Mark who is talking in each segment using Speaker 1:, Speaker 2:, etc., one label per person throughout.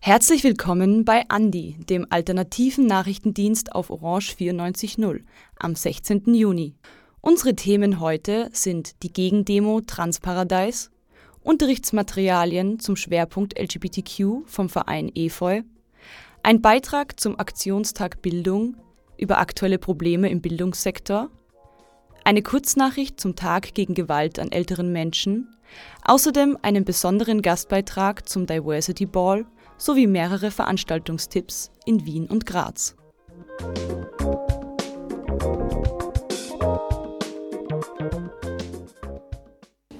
Speaker 1: Herzlich willkommen bei Andi, dem alternativen Nachrichtendienst auf Orange 94.0 am 16. Juni. Unsere Themen heute sind die Gegendemo Transparadise, Unterrichtsmaterialien zum Schwerpunkt LGBTQ vom Verein EFOI, ein Beitrag zum Aktionstag Bildung über aktuelle Probleme im Bildungssektor, eine Kurznachricht zum Tag gegen Gewalt an älteren Menschen, außerdem einen besonderen Gastbeitrag zum Diversity Ball sowie mehrere Veranstaltungstipps in Wien und Graz.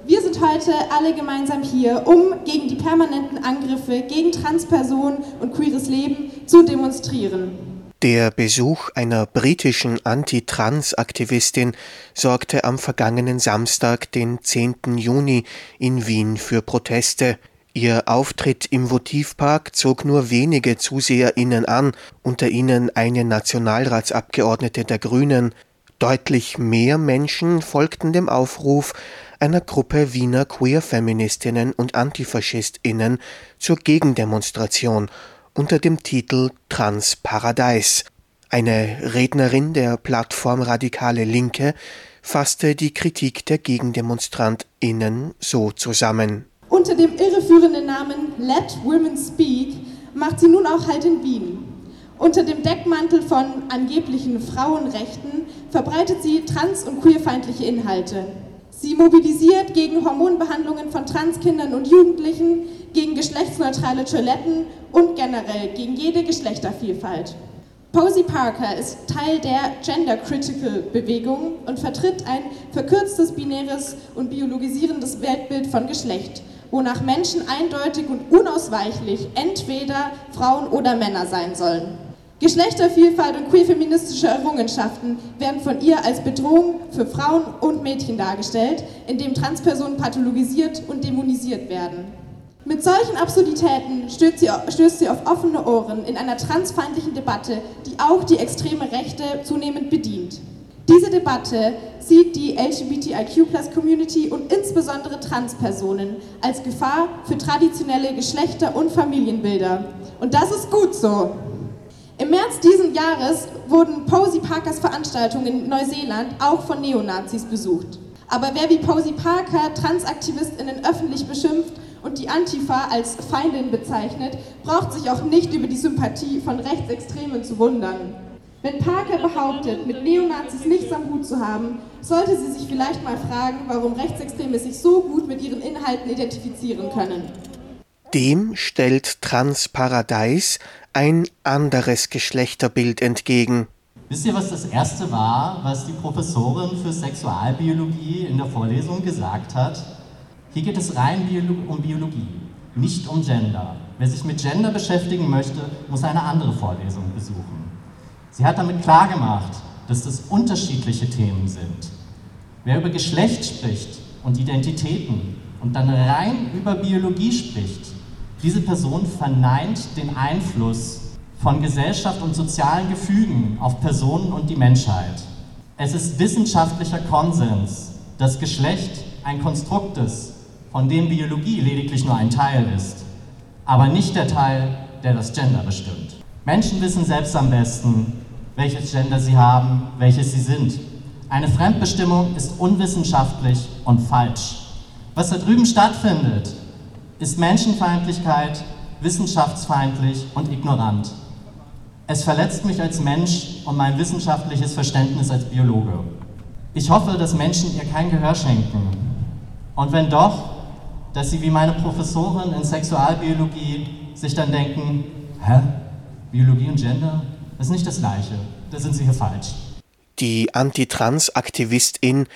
Speaker 2: Wir sind heute alle gemeinsam hier, um gegen die permanenten Angriffe gegen Transpersonen und queeres Leben zu demonstrieren.
Speaker 3: Der Besuch einer britischen Anti-Trans-Aktivistin sorgte am vergangenen Samstag, den 10. Juni, in Wien für Proteste. Ihr Auftritt im Votivpark zog nur wenige ZuseherInnen an, unter ihnen eine Nationalratsabgeordnete der Grünen. Deutlich mehr Menschen folgten dem Aufruf einer Gruppe Wiener Queer-Feministinnen und AntifaschistInnen zur Gegendemonstration unter dem Titel Trans Paradise. Eine Rednerin der Plattform Radikale Linke fasste die Kritik der GegendemonstrantInnen so zusammen.
Speaker 2: Unter dem irreführenden Namen Let Women Speak macht sie nun auch Halt in Wien. Unter dem Deckmantel von angeblichen Frauenrechten verbreitet sie trans- und queerfeindliche Inhalte. Sie mobilisiert gegen Hormonbehandlungen von Transkindern und Jugendlichen, gegen geschlechtsneutrale Toiletten und generell gegen jede Geschlechtervielfalt. Posey Parker ist Teil der Gender Critical Bewegung und vertritt ein verkürztes binäres und biologisierendes Weltbild von Geschlecht wonach Menschen eindeutig und unausweichlich entweder Frauen oder Männer sein sollen. Geschlechtervielfalt und queerfeministische Errungenschaften werden von ihr als Bedrohung für Frauen und Mädchen dargestellt, indem Transpersonen pathologisiert und dämonisiert werden. Mit solchen Absurditäten stößt sie, stößt sie auf offene Ohren in einer transfeindlichen Debatte, die auch die extreme Rechte zunehmend bedient. Diese Debatte sieht die LGBTIQ-Community und insbesondere Transpersonen als Gefahr für traditionelle Geschlechter- und Familienbilder. Und das ist gut so. Im März diesen Jahres wurden Posey Parkers Veranstaltungen in Neuseeland auch von Neonazis besucht. Aber wer wie Posey Parker TransaktivistInnen öffentlich beschimpft und die Antifa als Feindin bezeichnet, braucht sich auch nicht über die Sympathie von Rechtsextremen zu wundern. Wenn Parker behauptet, mit Neonazis nichts am Hut zu haben, sollte sie sich vielleicht mal fragen, warum Rechtsextreme sich so gut mit ihren Inhalten identifizieren können.
Speaker 3: Dem stellt Transparadise ein anderes Geschlechterbild entgegen.
Speaker 4: Wisst ihr, was das erste war, was die Professorin für Sexualbiologie in der Vorlesung gesagt hat? Hier geht es rein um Biologie, nicht um Gender. Wer sich mit Gender beschäftigen möchte, muss eine andere Vorlesung besuchen. Sie hat damit klargemacht, dass das unterschiedliche Themen sind. Wer über Geschlecht spricht und Identitäten und dann rein über Biologie spricht, diese Person verneint den Einfluss von Gesellschaft und sozialen Gefügen auf Personen und die Menschheit. Es ist wissenschaftlicher Konsens, dass Geschlecht ein Konstrukt ist, von dem Biologie lediglich nur ein Teil ist, aber nicht der Teil, der das Gender bestimmt. Menschen wissen selbst am besten, welches Gender sie haben, welches sie sind. Eine Fremdbestimmung ist unwissenschaftlich und falsch. Was da drüben stattfindet, ist Menschenfeindlichkeit, wissenschaftsfeindlich und ignorant. Es verletzt mich als Mensch und mein wissenschaftliches Verständnis als Biologe. Ich hoffe, dass Menschen ihr kein Gehör schenken. Und wenn doch, dass sie wie meine Professorin in Sexualbiologie sich dann denken, hä, Biologie und Gender? Das ist nicht das Gleiche. Da sind Sie hier falsch.
Speaker 3: Die Antitrans-Aktivistin,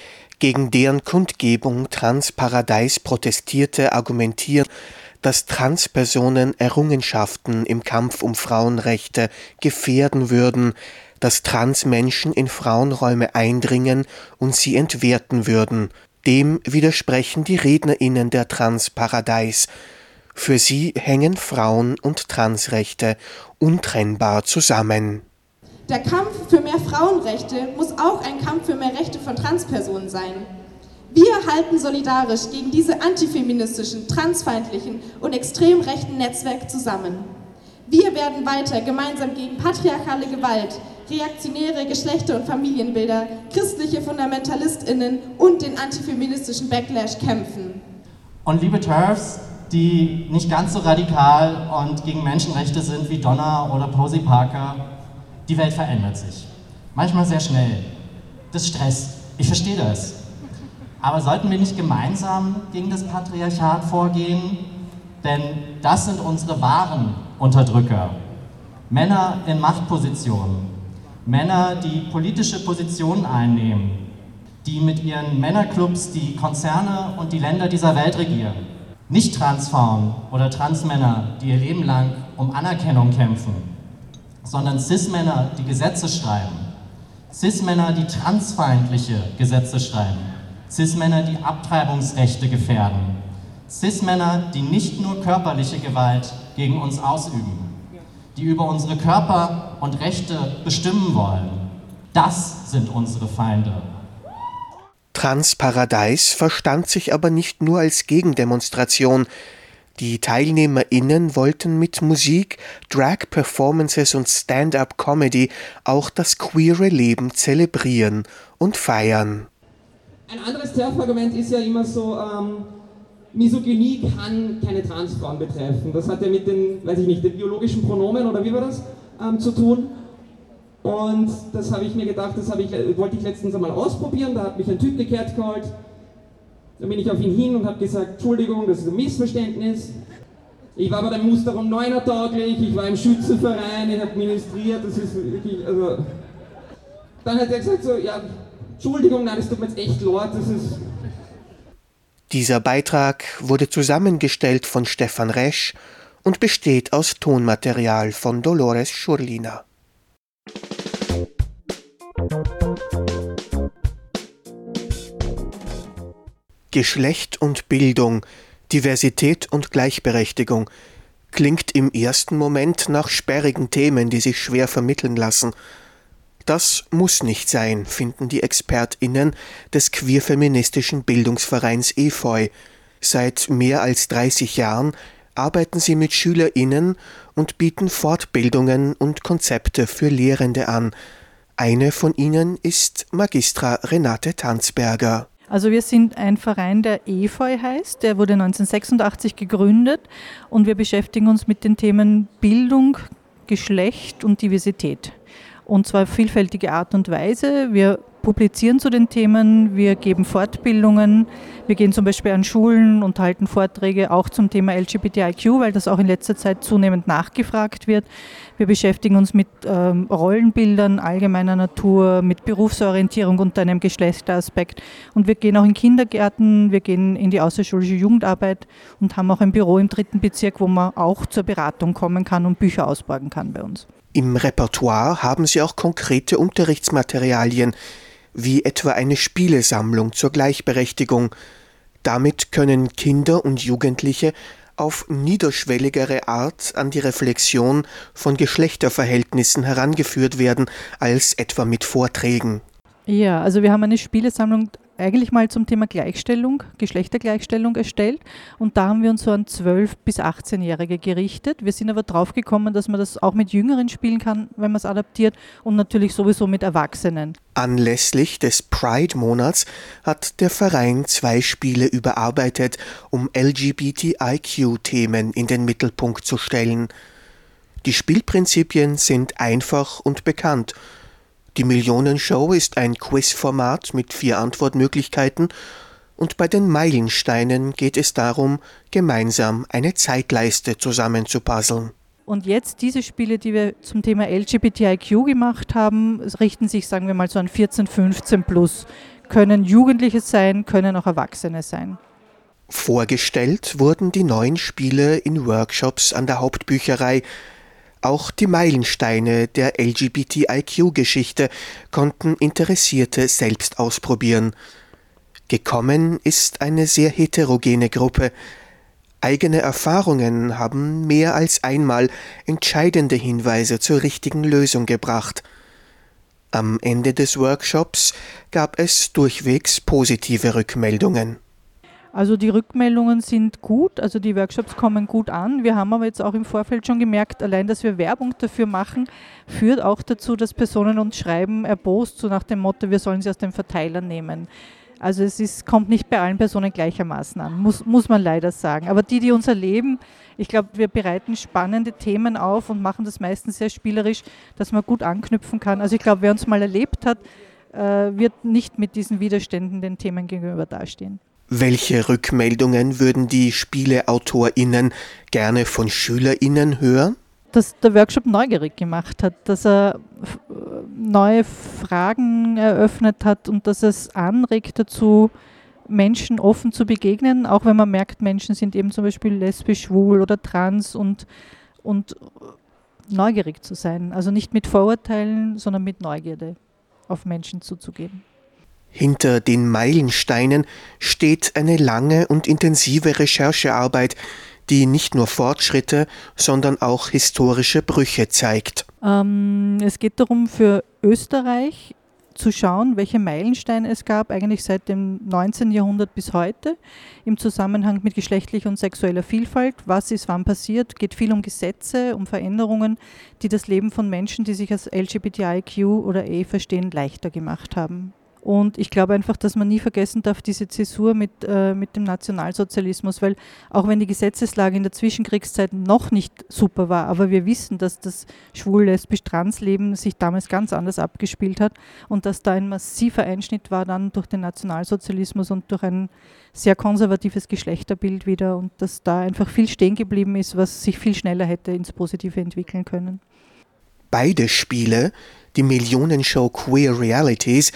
Speaker 3: gegen deren Kundgebung Transparadise protestierte, argumentiert, dass Transpersonen Errungenschaften im Kampf um Frauenrechte gefährden würden, dass Transmenschen in Frauenräume eindringen und sie entwerten würden. Dem widersprechen die Rednerinnen der Transparadise. Für sie hängen Frauen- und Transrechte untrennbar zusammen.
Speaker 2: Der Kampf für mehr Frauenrechte muss auch ein Kampf für mehr Rechte von Transpersonen sein. Wir halten solidarisch gegen diese antifeministischen, transfeindlichen und extrem rechten Netzwerke zusammen. Wir werden weiter gemeinsam gegen patriarchale Gewalt, reaktionäre Geschlechter- und Familienbilder, christliche FundamentalistInnen und den antifeministischen Backlash kämpfen.
Speaker 4: Und liebe Turfs, die nicht ganz so radikal und gegen Menschenrechte sind wie Donna oder Posey Parker, die Welt verändert sich. Manchmal sehr schnell. Das stresst. Ich verstehe das. Aber sollten wir nicht gemeinsam gegen das Patriarchat vorgehen? Denn das sind unsere wahren Unterdrücker. Männer in Machtpositionen. Männer, die politische Positionen einnehmen. Die mit ihren Männerclubs die Konzerne und die Länder dieser Welt regieren. Nicht Transfrauen oder Transmänner, die ihr Leben lang um Anerkennung kämpfen, sondern Cis-Männer, die Gesetze schreiben. Cis-Männer, die transfeindliche Gesetze schreiben Cis-Männer, die Abtreibungsrechte gefährden. Cis-Männer, die nicht nur körperliche Gewalt gegen uns ausüben, die über unsere Körper und Rechte bestimmen wollen. Das sind unsere Feinde.
Speaker 3: Transparadise verstand sich aber nicht nur als Gegendemonstration. Die TeilnehmerInnen wollten mit Musik, Drag-Performances und Stand-up-Comedy auch das queere Leben zelebrieren und feiern.
Speaker 5: Ein anderes TERF-Argument ist ja immer so, ähm, Misogynie kann keine Transfrauen betreffen. Das hat ja mit den, weiß ich nicht, den biologischen Pronomen oder wie war das, ähm, zu tun. Und das habe ich mir gedacht, das ich, wollte ich letztens einmal ausprobieren. Da hat mich ein Typ gekehrt geholt. Da bin ich auf ihn hin und habe gesagt, Entschuldigung, das ist ein Missverständnis. Ich war bei der Musterung Neuner tauglich, ich war im Schützenverein, ich habe ministriert, das ist wirklich, also... Dann hat er gesagt so, ja, Entschuldigung, nein, es tut mir jetzt echt leid, das ist.
Speaker 3: Dieser Beitrag wurde zusammengestellt von Stefan Resch und besteht aus Tonmaterial von Dolores Schurlina. Geschlecht und Bildung, Diversität und Gleichberechtigung klingt im ersten Moment nach sperrigen Themen, die sich schwer vermitteln lassen. Das muss nicht sein, finden die ExpertInnen des queerfeministischen Bildungsvereins Efeu. Seit mehr als 30 Jahren arbeiten sie mit SchülerInnen und bieten Fortbildungen und Konzepte für Lehrende an. Eine von ihnen ist Magistra Renate Tanzberger.
Speaker 6: Also wir sind ein Verein, der Efeu heißt, der wurde 1986 gegründet und wir beschäftigen uns mit den Themen Bildung, Geschlecht und Diversität und zwar vielfältige Art und Weise. Wir publizieren zu den Themen, wir geben Fortbildungen, wir gehen zum Beispiel an Schulen und halten Vorträge auch zum Thema LGBTIQ, weil das auch in letzter Zeit zunehmend nachgefragt wird. Wir beschäftigen uns mit ähm, Rollenbildern allgemeiner Natur, mit Berufsorientierung unter einem Geschlechteraspekt. Und wir gehen auch in Kindergärten, wir gehen in die außerschulische Jugendarbeit und haben auch ein Büro im dritten Bezirk, wo man auch zur Beratung kommen kann und Bücher ausborgen kann bei uns.
Speaker 3: Im Repertoire haben sie auch konkrete Unterrichtsmaterialien, wie etwa eine Spielesammlung zur Gleichberechtigung. Damit können Kinder und Jugendliche auf niederschwelligere Art an die Reflexion von Geschlechterverhältnissen herangeführt werden als etwa mit Vorträgen.
Speaker 6: Ja, also wir haben eine Spielesammlung eigentlich mal zum Thema Gleichstellung, Geschlechtergleichstellung erstellt und da haben wir uns so an 12- bis 18-Jährige gerichtet. Wir sind aber drauf gekommen, dass man das auch mit Jüngeren spielen kann, wenn man es adaptiert und natürlich sowieso mit Erwachsenen.
Speaker 3: Anlässlich des Pride-Monats hat der Verein zwei Spiele überarbeitet, um LGBTIQ-Themen in den Mittelpunkt zu stellen. Die Spielprinzipien sind einfach und bekannt – die Millionenshow ist ein Quizformat mit vier Antwortmöglichkeiten und bei den Meilensteinen geht es darum, gemeinsam eine Zeitleiste zusammenzupuzzeln.
Speaker 6: Und jetzt diese Spiele, die wir zum Thema LGBTIQ gemacht haben, richten sich, sagen wir mal, so an 14, 15 plus. Können Jugendliche sein, können auch Erwachsene sein.
Speaker 3: Vorgestellt wurden die neuen Spiele in Workshops an der Hauptbücherei, auch die Meilensteine der LGBTIQ-Geschichte konnten Interessierte selbst ausprobieren. Gekommen ist eine sehr heterogene Gruppe. Eigene Erfahrungen haben mehr als einmal entscheidende Hinweise zur richtigen Lösung gebracht. Am Ende des Workshops gab es durchwegs positive Rückmeldungen.
Speaker 6: Also die Rückmeldungen sind gut, also die Workshops kommen gut an. Wir haben aber jetzt auch im Vorfeld schon gemerkt, allein dass wir Werbung dafür machen, führt auch dazu, dass Personen uns schreiben, erbost, so nach dem Motto, wir sollen sie aus dem Verteiler nehmen. Also es ist, kommt nicht bei allen Personen gleichermaßen an, muss, muss man leider sagen. Aber die, die uns erleben, ich glaube, wir bereiten spannende Themen auf und machen das meistens sehr spielerisch, dass man gut anknüpfen kann. Also ich glaube, wer uns mal erlebt hat, äh, wird nicht mit diesen Widerständen den Themen gegenüber dastehen.
Speaker 3: Welche Rückmeldungen würden die SpieleautorInnen gerne von SchülerInnen hören?
Speaker 6: Dass der Workshop neugierig gemacht hat, dass er neue Fragen eröffnet hat und dass es anregt dazu, Menschen offen zu begegnen, auch wenn man merkt, Menschen sind eben zum Beispiel lesbisch, schwul oder trans und, und neugierig zu sein. Also nicht mit Vorurteilen, sondern mit Neugierde auf Menschen zuzugehen.
Speaker 3: Hinter den Meilensteinen steht eine lange und intensive Recherchearbeit, die nicht nur Fortschritte, sondern auch historische Brüche zeigt.
Speaker 6: Ähm, es geht darum, für Österreich zu schauen, welche Meilensteine es gab, eigentlich seit dem 19. Jahrhundert bis heute, im Zusammenhang mit geschlechtlicher und sexueller Vielfalt. Was ist wann passiert? Geht viel um Gesetze, um Veränderungen, die das Leben von Menschen, die sich als LGBTIQ oder E verstehen, leichter gemacht haben. Und ich glaube einfach, dass man nie vergessen darf, diese Zäsur mit, äh, mit dem Nationalsozialismus, weil auch wenn die Gesetzeslage in der Zwischenkriegszeit noch nicht super war, aber wir wissen, dass das schwul-lesbisch-trans-Leben sich damals ganz anders abgespielt hat und dass da ein massiver Einschnitt war dann durch den Nationalsozialismus und durch ein sehr konservatives Geschlechterbild wieder und dass da einfach viel stehen geblieben ist, was sich viel schneller hätte ins Positive entwickeln können.
Speaker 3: Beide Spiele, die Millionenshow Queer Realities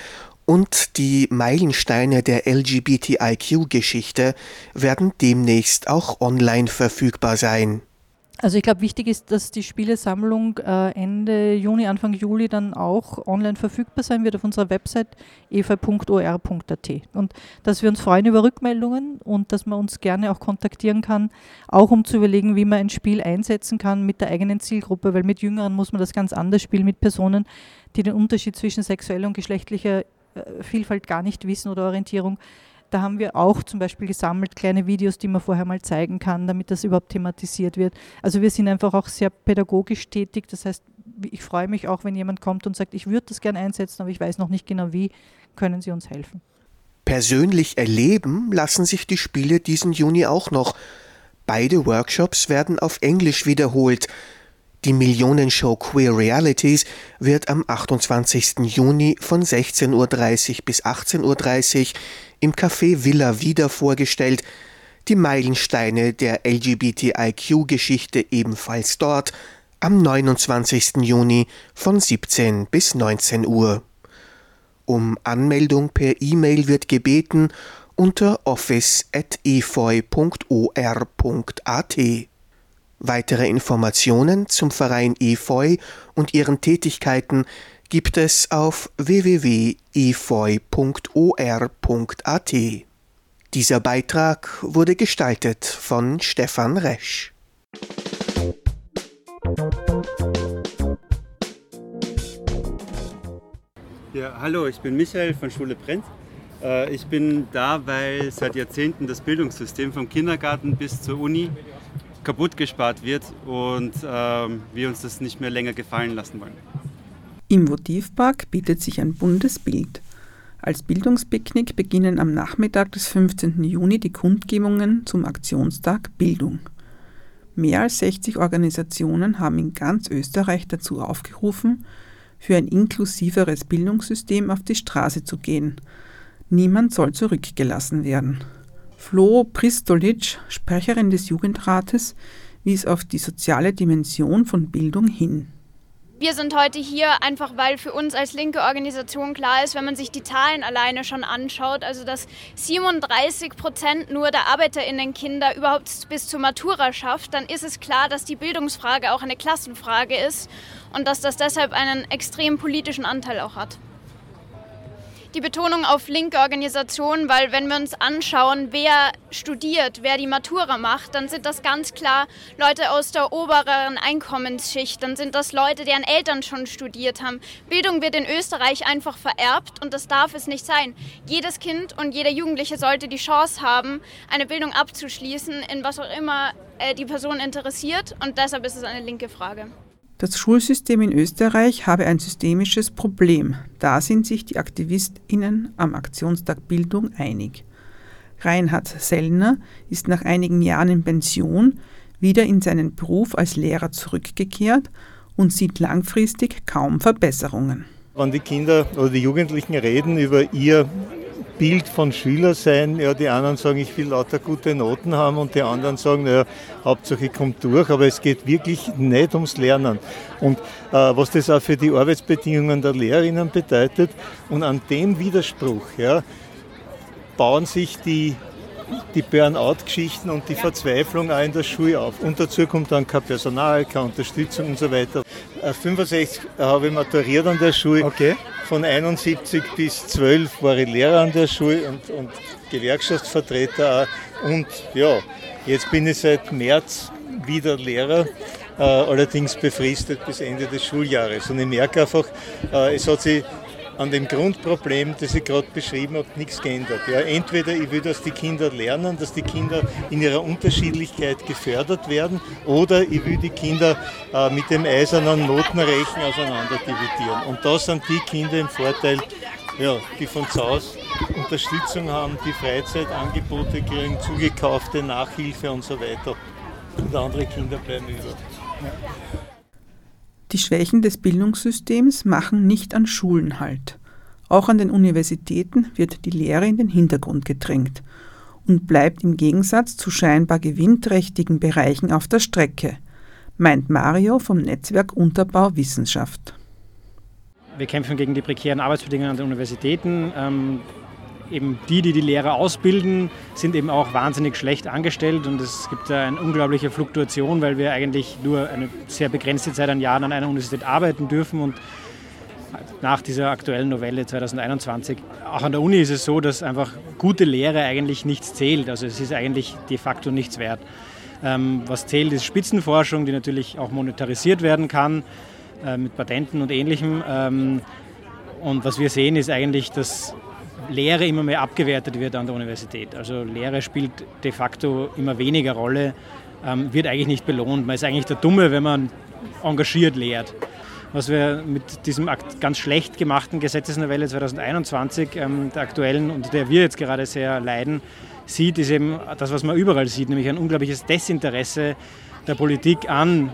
Speaker 3: und die Meilensteine der LGBTIQ-Geschichte werden demnächst auch online verfügbar sein.
Speaker 6: Also ich glaube, wichtig ist, dass die Spielesammlung äh, Ende Juni, Anfang Juli dann auch online verfügbar sein wird auf unserer Website eva.or.at. Und dass wir uns freuen über Rückmeldungen und dass man uns gerne auch kontaktieren kann, auch um zu überlegen, wie man ein Spiel einsetzen kann mit der eigenen Zielgruppe, weil mit Jüngeren muss man das ganz anders spielen, mit Personen, die den Unterschied zwischen sexueller und geschlechtlicher Vielfalt gar nicht wissen oder Orientierung. Da haben wir auch zum Beispiel gesammelt kleine Videos, die man vorher mal zeigen kann, damit das überhaupt thematisiert wird. Also wir sind einfach auch sehr pädagogisch tätig. Das heißt, ich freue mich auch, wenn jemand kommt und sagt, ich würde das gerne einsetzen, aber ich weiß noch nicht genau wie, können Sie uns helfen.
Speaker 3: Persönlich erleben lassen sich die Spiele diesen Juni auch noch. Beide Workshops werden auf Englisch wiederholt. Die Millionenshow Queer Realities wird am 28. Juni von 16.30 Uhr bis 18.30 Uhr im Café Villa wieder vorgestellt, die Meilensteine der LGBTIQ-Geschichte ebenfalls dort am 29. Juni von 17 bis 19 Uhr. Um Anmeldung per E-Mail wird gebeten unter office.efeu.or.at. Weitere Informationen zum Verein Efeu und ihren Tätigkeiten gibt es auf www.efeu.or.at. Dieser Beitrag wurde gestaltet von Stefan Resch.
Speaker 7: Ja, hallo, ich bin Michael von Schule Brennt. Äh, ich bin da, weil seit Jahrzehnten das Bildungssystem vom Kindergarten bis zur Uni kaputt gespart wird und ähm, wir uns das nicht mehr länger gefallen lassen wollen.
Speaker 8: Im Votivpark bietet sich ein buntes Bild. Als Bildungspicknick beginnen am Nachmittag des 15. Juni die Kundgebungen zum Aktionstag Bildung. Mehr als 60 Organisationen haben in ganz Österreich dazu aufgerufen, für ein inklusiveres Bildungssystem auf die Straße zu gehen. Niemand soll zurückgelassen werden. Flo Pristolic, Sprecherin des Jugendrates, wies auf die soziale Dimension von Bildung hin.
Speaker 9: Wir sind heute hier einfach, weil für uns als linke Organisation klar ist, wenn man sich die Zahlen alleine schon anschaut, also dass 37 Prozent nur der ArbeiterInnen-Kinder überhaupt bis zur Matura schafft, dann ist es klar, dass die Bildungsfrage auch eine Klassenfrage ist und dass das deshalb einen extrem politischen Anteil auch hat. Die Betonung auf linke Organisationen, weil wenn wir uns anschauen, wer studiert, wer die Matura macht, dann sind das ganz klar Leute aus der oberen Einkommensschicht, dann sind das Leute, deren Eltern schon studiert haben. Bildung wird in Österreich einfach vererbt und das darf es nicht sein. Jedes Kind und jeder Jugendliche sollte die Chance haben, eine Bildung abzuschließen, in was auch immer äh, die Person interessiert und deshalb ist es eine linke Frage.
Speaker 8: Das Schulsystem in Österreich habe ein systemisches Problem. Da sind sich die AktivistInnen am Aktionstag Bildung einig. Reinhard Sellner ist nach einigen Jahren in Pension wieder in seinen Beruf als Lehrer zurückgekehrt und sieht langfristig kaum Verbesserungen.
Speaker 10: Wenn die Kinder oder die Jugendlichen reden über ihr Bild von Schüler sein. Ja, die anderen sagen, ich will lauter gute Noten haben und die anderen sagen, naja, Hauptsache kommt durch, aber es geht wirklich nicht ums Lernen. Und äh, was das auch für die Arbeitsbedingungen der Lehrerinnen bedeutet und an dem Widerspruch ja, bauen sich die die Burnout-Geschichten und die Verzweiflung auch in der Schule auf. Und dazu kommt dann kein Personal, keine Unterstützung und so weiter. 65 äh, habe ich maturiert an der Schule. Okay. Von 71 bis 12 war ich Lehrer an der Schule und, und Gewerkschaftsvertreter auch. Und ja, jetzt bin ich seit März wieder Lehrer, äh, allerdings befristet bis Ende des Schuljahres. Und ich merke einfach, äh, es hat sich an dem Grundproblem, das ich gerade beschrieben habe, nichts geändert. Ja, entweder ich will, dass die Kinder lernen, dass die Kinder in ihrer Unterschiedlichkeit gefördert werden, oder ich will die Kinder äh, mit dem eisernen Notenrechen auseinander dividieren. Und da sind die Kinder im Vorteil, ja, die von zu Hause Unterstützung haben, die Freizeitangebote kriegen, zugekaufte Nachhilfe und so weiter. Und andere Kinder bleiben über.
Speaker 8: Die Schwächen des Bildungssystems machen nicht an Schulen halt. Auch an den Universitäten wird die Lehre in den Hintergrund gedrängt und bleibt im Gegensatz zu scheinbar gewinnträchtigen Bereichen auf der Strecke, meint Mario vom Netzwerk Unterbau Wissenschaft.
Speaker 11: Wir kämpfen gegen die prekären Arbeitsbedingungen an den Universitäten. Eben die, die die Lehrer ausbilden, sind eben auch wahnsinnig schlecht angestellt und es gibt da eine unglaubliche Fluktuation, weil wir eigentlich nur eine sehr begrenzte Zeit an Jahren an einer Universität arbeiten dürfen und nach dieser aktuellen Novelle 2021. Auch an der Uni ist es so, dass einfach gute Lehre eigentlich nichts zählt. Also es ist eigentlich de facto nichts wert. Ähm, was zählt, ist Spitzenforschung, die natürlich auch monetarisiert werden kann äh, mit Patenten und ähnlichem. Ähm, und was wir sehen, ist eigentlich, dass Lehre immer mehr abgewertet wird an der Universität. Also Lehre spielt de facto immer weniger Rolle, ähm, wird eigentlich nicht belohnt. Man ist eigentlich der Dumme, wenn man engagiert lehrt. Was wir mit diesem ganz schlecht gemachten Gesetzesnovelle 2021, ähm, der aktuellen, und der wir jetzt gerade sehr leiden, sieht, ist eben das, was man überall sieht, nämlich ein unglaubliches Desinteresse der Politik an,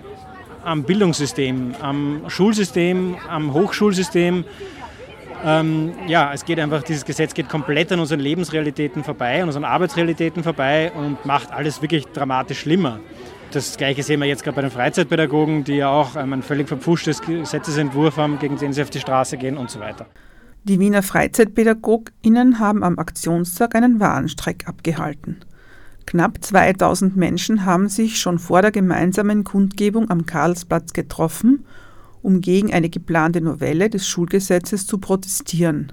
Speaker 11: am Bildungssystem, am Schulsystem, am Hochschulsystem ähm, ja, es geht einfach, dieses Gesetz geht komplett an unseren Lebensrealitäten vorbei, an unseren Arbeitsrealitäten vorbei und macht alles wirklich dramatisch schlimmer. Das Gleiche sehen wir jetzt gerade bei den Freizeitpädagogen, die ja auch ähm, ein völlig verpfuschtes Gesetzesentwurf haben, gegen den sie auf die Straße gehen und so weiter.
Speaker 8: Die Wiener FreizeitpädagogInnen haben am Aktionstag einen Warnstreik abgehalten. Knapp 2000 Menschen haben sich schon vor der gemeinsamen Kundgebung am Karlsplatz getroffen um gegen eine geplante Novelle des Schulgesetzes zu protestieren.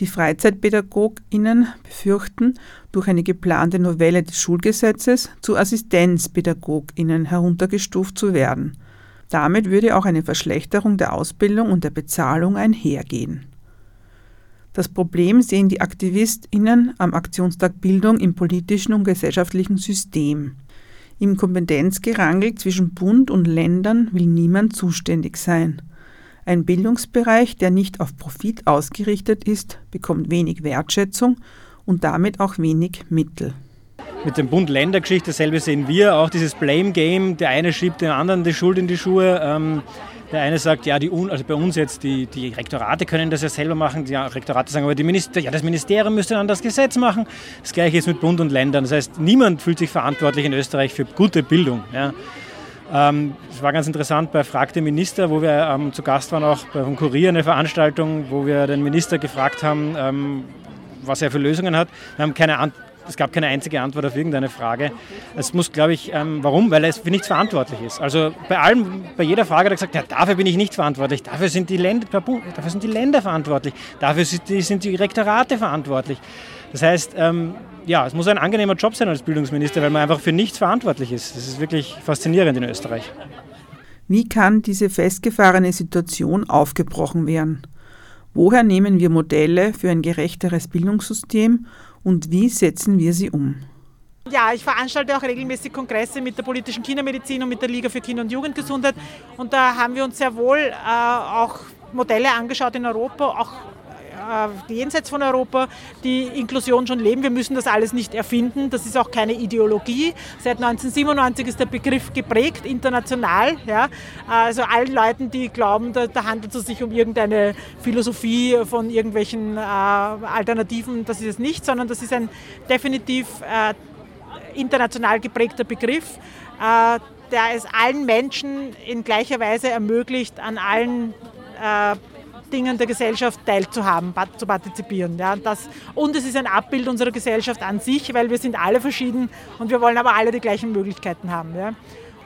Speaker 8: Die Freizeitpädagoginnen befürchten, durch eine geplante Novelle des Schulgesetzes zu Assistenzpädagoginnen heruntergestuft zu werden. Damit würde auch eine Verschlechterung der Ausbildung und der Bezahlung einhergehen. Das Problem sehen die Aktivistinnen am Aktionstag Bildung im politischen und gesellschaftlichen System. Im Kompetenzgerangel zwischen Bund und Ländern will niemand zuständig sein. Ein Bildungsbereich, der nicht auf Profit ausgerichtet ist, bekommt wenig Wertschätzung und damit auch wenig Mittel.
Speaker 11: Mit dem Bund-Länder-Geschichte dasselbe sehen wir, auch dieses Blame-Game, der eine schiebt den anderen die Schuld in die Schuhe. Ähm, der eine sagt, ja, die, also bei uns jetzt, die, die Rektorate können das ja selber machen. Die Rektorate sagen aber, die Minister, ja, das Ministerium müsste dann das Gesetz machen. Das gleiche ist mit Bund und Ländern. Das heißt, niemand fühlt sich verantwortlich in Österreich für gute Bildung. Ja. Ähm, es war ganz interessant bei Frag den Minister, wo wir ähm, zu Gast waren, auch beim Kurier eine Veranstaltung, wo wir den Minister gefragt haben, ähm, was er für Lösungen hat. Wir haben keine, es gab keine einzige Antwort auf irgendeine Frage. Es muss, glaube ich, ähm, warum? Weil es für nichts verantwortlich ist. Also bei allem, bei jeder Frage hat er gesagt, ja, dafür bin ich nicht verantwortlich, dafür sind die Länder, dafür sind die Länder verantwortlich, dafür sind die, sind die Rektorate verantwortlich. Das heißt, ähm, ja, es muss ein angenehmer Job sein als Bildungsminister, weil man einfach für nichts verantwortlich ist. Das ist wirklich faszinierend in Österreich.
Speaker 8: Wie kann diese festgefahrene Situation aufgebrochen werden? Woher nehmen wir Modelle für ein gerechteres Bildungssystem und wie setzen wir sie um?
Speaker 12: Ja, ich veranstalte auch regelmäßig Kongresse mit der politischen Kindermedizin und mit der Liga für Kinder- und Jugendgesundheit. Und da haben wir uns sehr wohl äh, auch Modelle angeschaut in Europa, auch jenseits von Europa, die Inklusion schon leben. Wir müssen das alles nicht erfinden. Das ist auch keine Ideologie. Seit 1997 ist der Begriff geprägt, international. Ja. Also allen Leuten, die glauben, da, da handelt es sich um irgendeine Philosophie von irgendwelchen äh, Alternativen, das ist es nicht, sondern das ist ein definitiv äh, international geprägter Begriff. Äh, der es allen Menschen in gleicher Weise ermöglicht, an allen äh, Dingen der Gesellschaft teilzuhaben, zu partizipieren. Ja, das, und es ist ein Abbild unserer Gesellschaft an sich, weil wir sind alle verschieden und wir wollen aber alle die gleichen Möglichkeiten haben. Ja.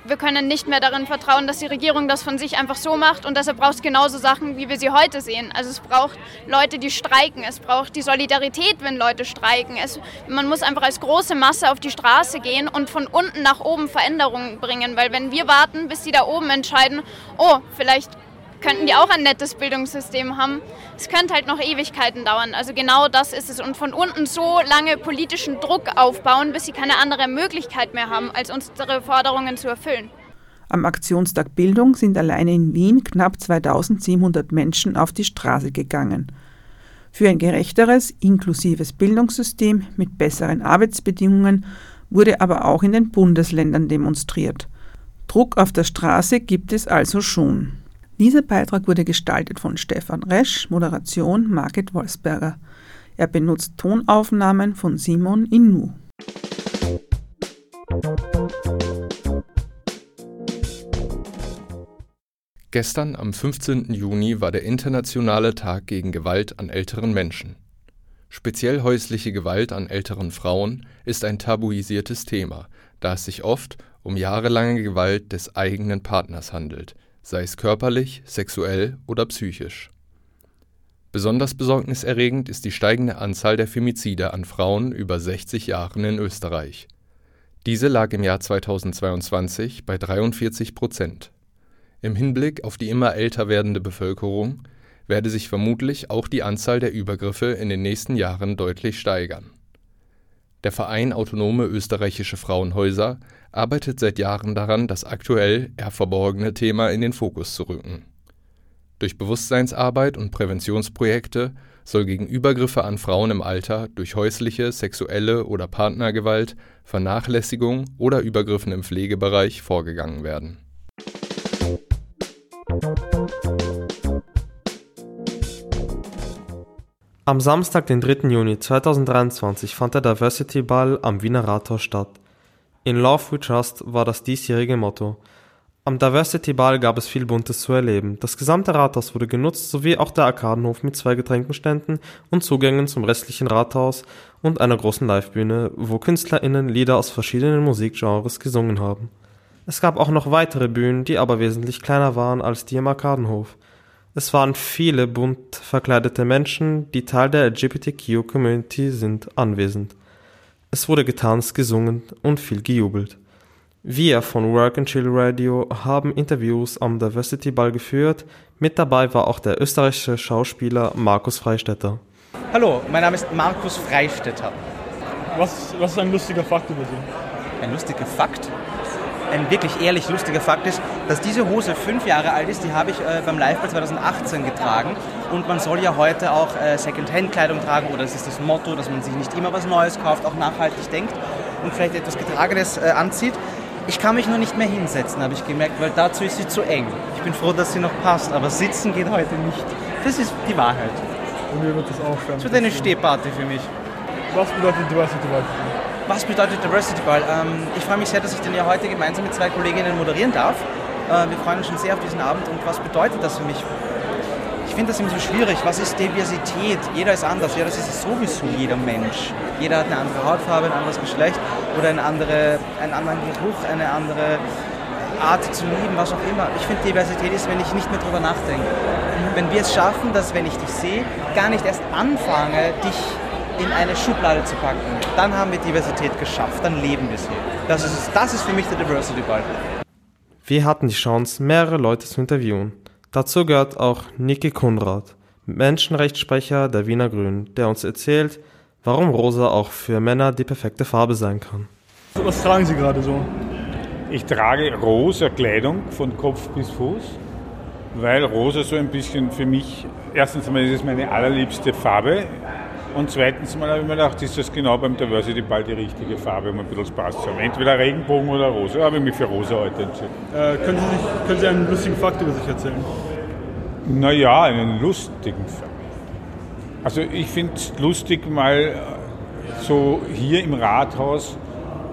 Speaker 9: Wir können nicht mehr darin vertrauen, dass die Regierung das von sich einfach so macht und deshalb braucht es genauso Sachen, wie wir sie heute sehen. Also es braucht Leute, die streiken, es braucht die Solidarität, wenn Leute streiken. Es, man muss einfach als große Masse auf die Straße gehen und von unten nach oben Veränderungen bringen, weil wenn wir warten, bis sie da oben entscheiden, oh, vielleicht könnten die auch ein nettes Bildungssystem haben. Es könnte halt noch Ewigkeiten dauern. Also genau das ist es. Und von unten so lange politischen Druck aufbauen, bis sie keine andere Möglichkeit mehr haben, als unsere Forderungen zu erfüllen.
Speaker 8: Am Aktionstag Bildung sind alleine in Wien knapp 2700 Menschen auf die Straße gegangen. Für ein gerechteres, inklusives Bildungssystem mit besseren Arbeitsbedingungen wurde aber auch in den Bundesländern demonstriert. Druck auf der Straße gibt es also schon. Dieser Beitrag wurde gestaltet von Stefan Resch, Moderation Margit Wolfsberger. Er benutzt Tonaufnahmen von Simon Inu.
Speaker 13: Gestern am 15. Juni war der Internationale Tag gegen Gewalt an älteren Menschen. Speziell häusliche Gewalt an älteren Frauen ist ein tabuisiertes Thema, da es sich oft um jahrelange Gewalt des eigenen Partners handelt, sei es körperlich, sexuell oder psychisch. Besonders besorgniserregend ist die steigende Anzahl der Femizide an Frauen über 60 Jahren in Österreich. Diese lag im Jahr 2022 bei 43 Prozent. Im Hinblick auf die immer älter werdende Bevölkerung werde sich vermutlich auch die Anzahl der Übergriffe in den nächsten Jahren deutlich steigern. Der Verein Autonome Österreichische Frauenhäuser arbeitet seit Jahren daran, das aktuell eher verborgene Thema in den Fokus zu rücken. Durch Bewusstseinsarbeit und Präventionsprojekte soll gegen Übergriffe an Frauen im Alter durch häusliche, sexuelle oder Partnergewalt, Vernachlässigung oder Übergriffen im Pflegebereich vorgegangen werden.
Speaker 14: Am Samstag, den 3. Juni 2023, fand der Diversity Ball am Wiener Rathaus statt. In Love We Trust war das diesjährige Motto. Am Diversity Ball gab es viel Buntes zu erleben. Das gesamte Rathaus wurde genutzt, sowie auch der Arkadenhof mit zwei Getränkenständen und Zugängen zum restlichen Rathaus und einer großen Livebühne, wo KünstlerInnen Lieder aus verschiedenen Musikgenres gesungen haben. Es gab auch noch weitere Bühnen, die aber wesentlich kleiner waren als die im Arkadenhof. Es waren viele bunt verkleidete Menschen, die Teil der LGBTQ-Community sind, anwesend. Es wurde getanzt, gesungen und viel gejubelt. Wir von Work and Chill Radio haben Interviews am Diversity Ball geführt. Mit dabei war auch der österreichische Schauspieler Markus Freistetter.
Speaker 15: Hallo, mein Name ist Markus Freistetter.
Speaker 16: Was, was ist ein lustiger Fakt über Sie?
Speaker 15: Ein lustiger Fakt? Ein wirklich ehrlich lustiger Fakt ist, dass diese Hose fünf Jahre alt ist. Die habe ich äh, beim Liveball 2018 getragen. Und man soll ja heute auch äh, Second-Hand-Kleidung tragen oder es ist das Motto, dass man sich nicht immer was Neues kauft, auch nachhaltig denkt und vielleicht etwas Getragenes äh, anzieht. Ich kann mich nur nicht mehr hinsetzen, habe ich gemerkt, weil dazu ist sie zu eng. Ich bin froh, dass sie noch passt, aber sitzen geht heute nicht. Das ist die Wahrheit.
Speaker 16: Und mir wird das auch
Speaker 15: Es wird eine Stehparty für mich.
Speaker 16: Was bedeutet Diversity Ball?
Speaker 15: Was bedeutet Diversity Ball? Ähm, ich freue mich sehr, dass ich den ja heute gemeinsam mit zwei Kolleginnen moderieren darf. Äh, wir freuen uns schon sehr auf diesen Abend und was bedeutet das für mich? Ich finde das immer so schwierig. Was ist Diversität? Jeder ist anders. Ja, das ist sowieso jeder Mensch. Jeder hat eine andere Hautfarbe, ein anderes Geschlecht oder eine andere, einen anderen Geruch, eine andere Art zu lieben, was auch immer. Ich finde, Diversität ist, wenn ich nicht mehr drüber nachdenke. Wenn wir es schaffen, dass, wenn ich dich sehe, gar nicht erst anfange, dich in eine Schublade zu packen, dann haben wir Diversität geschafft, dann leben wir sie. Das ist, das ist für mich der Diversity Ball.
Speaker 14: Wir hatten die Chance, mehrere Leute zu interviewen. Dazu gehört auch Niki Kunrad, Menschenrechtssprecher der Wiener Grünen, der uns erzählt, warum rosa auch für Männer die perfekte Farbe sein kann.
Speaker 16: Was tragen Sie gerade so?
Speaker 17: Ich trage rosa Kleidung von Kopf bis Fuß, weil rosa so ein bisschen für mich, erstens einmal ist es meine allerliebste Farbe und zweitens mal habe ich mir gedacht, ist das genau beim Diversity Ball die richtige Farbe, um ein bisschen Spaß zu haben. Entweder Regenbogen oder rosa. Habe ich mich für rosa heute entschieden.
Speaker 16: Äh, können, Sie sich, können Sie einen lustigen Fakt über sich erzählen?
Speaker 17: Naja, einen lustigen Fakt. Also ich finde es lustig, mal so hier im Rathaus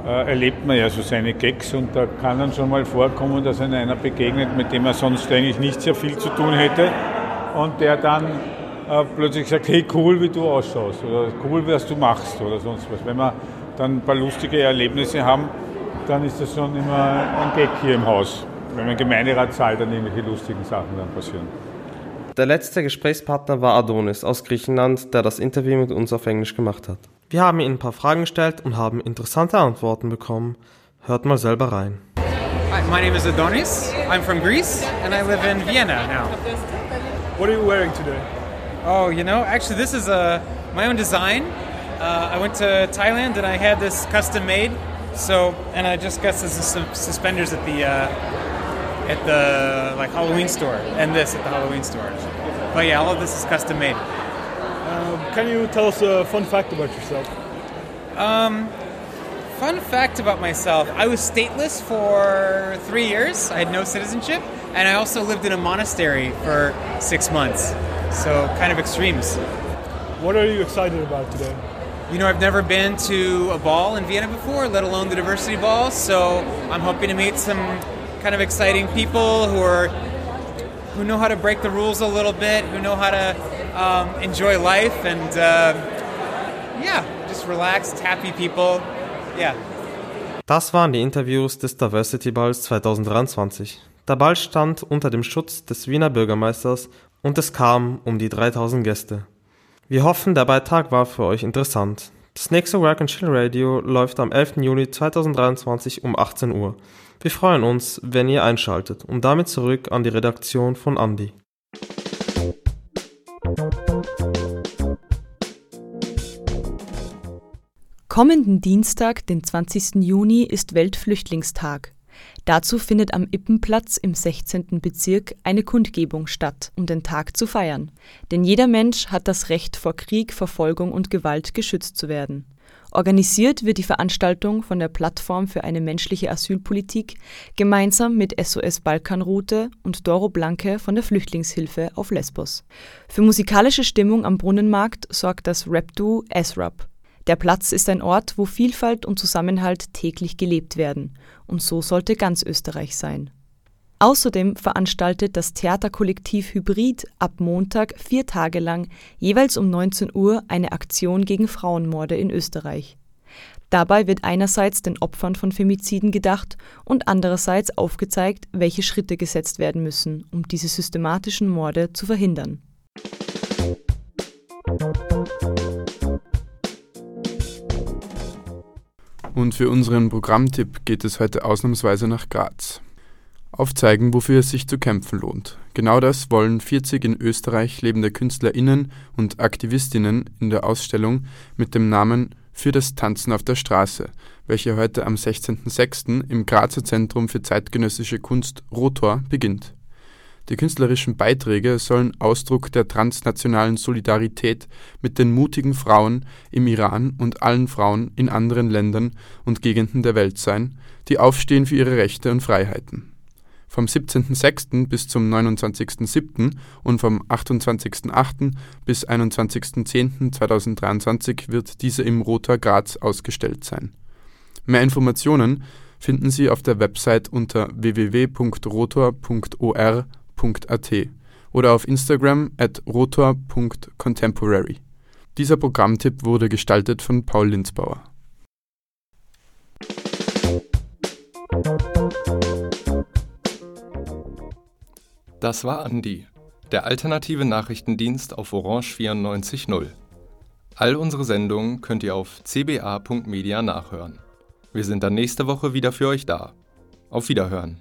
Speaker 17: äh, erlebt man ja so seine Gags und da kann dann schon mal vorkommen, dass einem einer begegnet, mit dem er sonst eigentlich nicht sehr viel zu tun hätte und der dann äh, plötzlich sagt, hey cool, wie du ausschaust oder cool, was du machst oder sonst was. Wenn wir dann ein paar lustige Erlebnisse haben, dann ist das schon immer ein Gag hier im Haus. Wenn man Gemeinderat zahlt, dann irgendwelche lustigen Sachen dann passieren.
Speaker 14: Der letzte Gesprächspartner war Adonis aus Griechenland, der das Interview mit uns auf Englisch gemacht hat. Wir haben ihm ein paar Fragen gestellt und haben interessante Antworten bekommen. Hört mal selber rein.
Speaker 18: Hi, my name is Adonis. I'm from Greece and I live in Vienna now.
Speaker 16: What are you wearing today?
Speaker 18: Oh, you know, actually, this is uh, my own design. Uh, I went to Thailand and I had this custom made. So, and I just got some suspenders at the uh, at the like Halloween store, and this at the Halloween store. But yeah, all of this is custom made.
Speaker 16: Um, can you tell us a fun fact about yourself?
Speaker 18: Um, fun fact about myself: I was stateless for three years. I had no citizenship, and I also lived in a monastery for six months. So kind of extremes.
Speaker 16: What are you excited about today?
Speaker 18: You know, I've never been to a ball in Vienna before, let alone the diversity ball. So I'm hoping to meet some kind of exciting people who are who know how to break the rules a little bit, who know how to um, enjoy life, and uh, yeah, just relaxed, happy people. Yeah.
Speaker 14: Das waren die Interviews des Diversity Balls 2023. Der Ball stand unter dem Schutz des Wiener Bürgermeisters und es kamen um die 3000 Gäste. Wir hoffen, der Beitrag war für euch interessant. Das nächste Work and Chill Radio läuft am 11. Juli 2023 um 18 Uhr. Wir freuen uns, wenn ihr einschaltet und damit zurück an die Redaktion von Andy.
Speaker 1: Kommenden Dienstag, den 20. Juni, ist Weltflüchtlingstag. Dazu findet am Ippenplatz im 16. Bezirk eine Kundgebung statt, um den Tag zu feiern. Denn jeder Mensch hat das Recht, vor Krieg, Verfolgung und Gewalt geschützt zu werden. Organisiert wird die Veranstaltung von der Plattform für eine menschliche Asylpolitik gemeinsam mit SOS Balkanroute und Doro Blanke von der Flüchtlingshilfe auf Lesbos. Für musikalische Stimmung am Brunnenmarkt sorgt das Rap-Duo S-Rap. Der Platz ist ein Ort, wo Vielfalt und Zusammenhalt täglich gelebt werden, und so sollte ganz Österreich sein. Außerdem veranstaltet das Theaterkollektiv Hybrid ab Montag vier Tage lang jeweils um 19 Uhr eine Aktion gegen Frauenmorde in Österreich. Dabei wird einerseits den Opfern von Femiziden gedacht und andererseits aufgezeigt, welche Schritte gesetzt werden müssen, um diese systematischen Morde zu verhindern.
Speaker 19: Und für unseren Programmtipp geht es heute ausnahmsweise nach Graz. Aufzeigen, wofür es sich zu kämpfen lohnt. Genau das wollen 40 in Österreich lebende KünstlerInnen und Aktivistinnen in der Ausstellung mit dem Namen Für das Tanzen auf der Straße, welche heute am 16.06. im Grazer Zentrum für zeitgenössische Kunst Rotor beginnt. Die künstlerischen Beiträge sollen Ausdruck der transnationalen Solidarität mit den mutigen Frauen im Iran und allen Frauen in anderen Ländern und Gegenden der Welt sein, die aufstehen für ihre Rechte und Freiheiten. Vom 17.06. bis zum 29.07. und vom 28.08. bis 21.10.2023 wird diese im Roter Graz ausgestellt sein. Mehr Informationen finden Sie auf der Website unter www.rotor.or.at oder auf Instagram at rotor.contemporary. Dieser Programmtipp wurde gestaltet von Paul Linzbauer.
Speaker 13: Das war Andi, der alternative Nachrichtendienst auf Orange 94.0. All unsere Sendungen könnt ihr auf cba.media nachhören. Wir sind dann nächste Woche wieder für euch da. Auf Wiederhören.